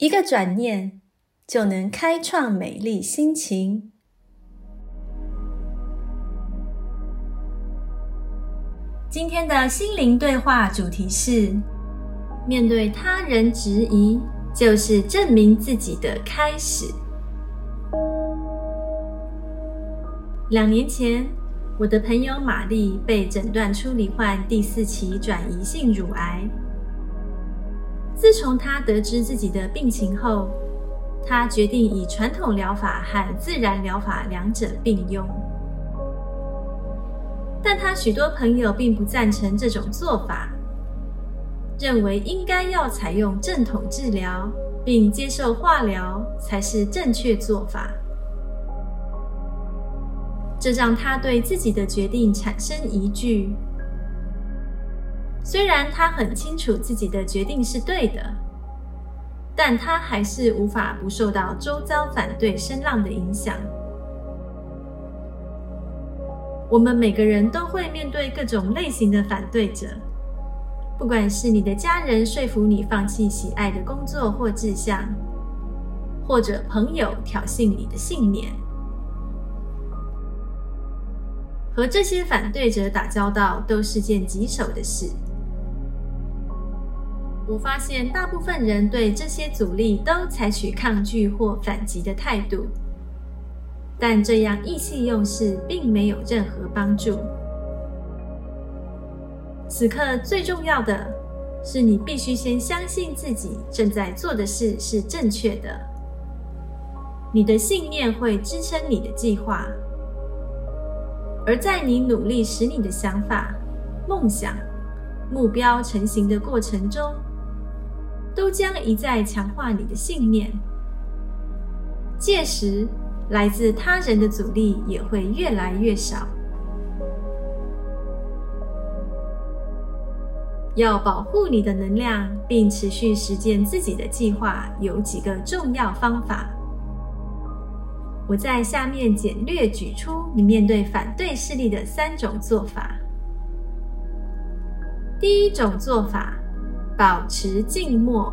一个转念就能开创美丽心情。今天的心灵对话主题是：面对他人质疑，就是证明自己的开始。两年前。我的朋友玛丽被诊断出罹患第四期转移性乳癌。自从他得知自己的病情后，他决定以传统疗法和自然疗法两者并用。但他许多朋友并不赞成这种做法，认为应该要采用正统治疗，并接受化疗才是正确做法。这让他对自己的决定产生疑惧。虽然他很清楚自己的决定是对的，但他还是无法不受到周遭反对声浪的影响。我们每个人都会面对各种类型的反对者，不管是你的家人说服你放弃喜爱的工作或志向，或者朋友挑衅你的信念。和这些反对者打交道都是件棘手的事。我发现大部分人对这些阻力都采取抗拒或反击的态度，但这样意气用事并没有任何帮助。此刻最重要的是，你必须先相信自己正在做的事是正确的，你的信念会支撑你的计划。而在你努力使你的想法、梦想、目标成型的过程中，都将一再强化你的信念。届时，来自他人的阻力也会越来越少。要保护你的能量，并持续实践自己的计划，有几个重要方法。我在下面简略举出你面对反对势力的三种做法。第一种做法，保持静默，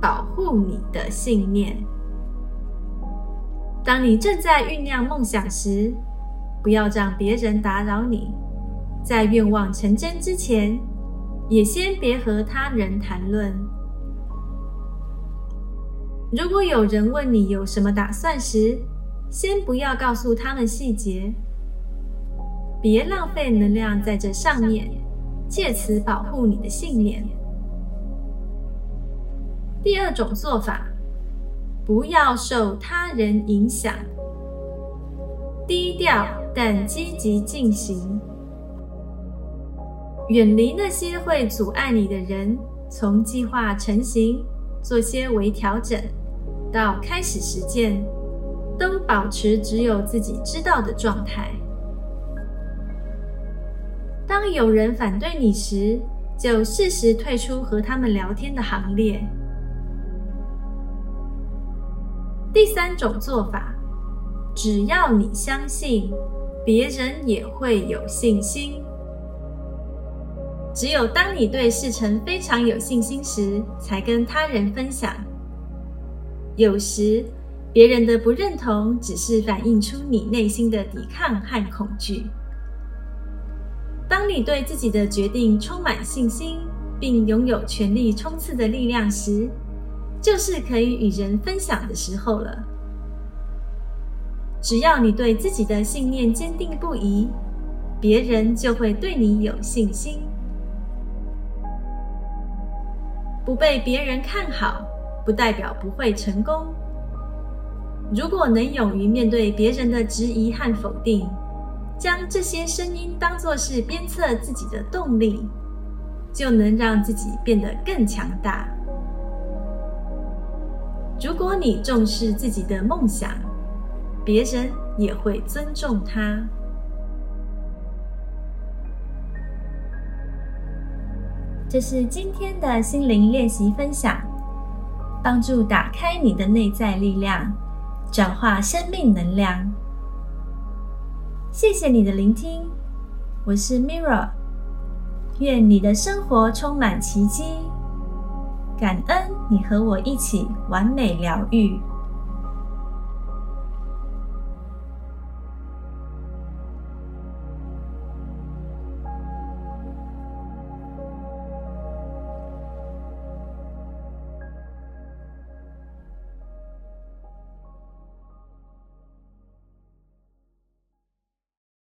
保护你的信念。当你正在酝酿梦想时，不要让别人打扰你。在愿望成真之前，也先别和他人谈论。如果有人问你有什么打算时，先不要告诉他们细节，别浪费能量在这上面，借此保护你的信念。第二种做法，不要受他人影响，低调但积极进行，远离那些会阻碍你的人。从计划成型，做些微调整，到开始实践。都保持只有自己知道的状态。当有人反对你时，就适时退出和他们聊天的行列。第三种做法，只要你相信，别人也会有信心。只有当你对事成非常有信心时，才跟他人分享。有时。别人的不认同，只是反映出你内心的抵抗和恐惧。当你对自己的决定充满信心，并拥有全力冲刺的力量时，就是可以与人分享的时候了。只要你对自己的信念坚定不移，别人就会对你有信心。不被别人看好，不代表不会成功。如果能勇于面对别人的质疑和否定，将这些声音当作是鞭策自己的动力，就能让自己变得更强大。如果你重视自己的梦想，别人也会尊重它。这是今天的心灵练习分享，帮助打开你的内在力量，转化生命能量。谢谢你的聆听，我是 Mirra，愿你的生活充满奇迹。感恩你和我一起完美疗愈。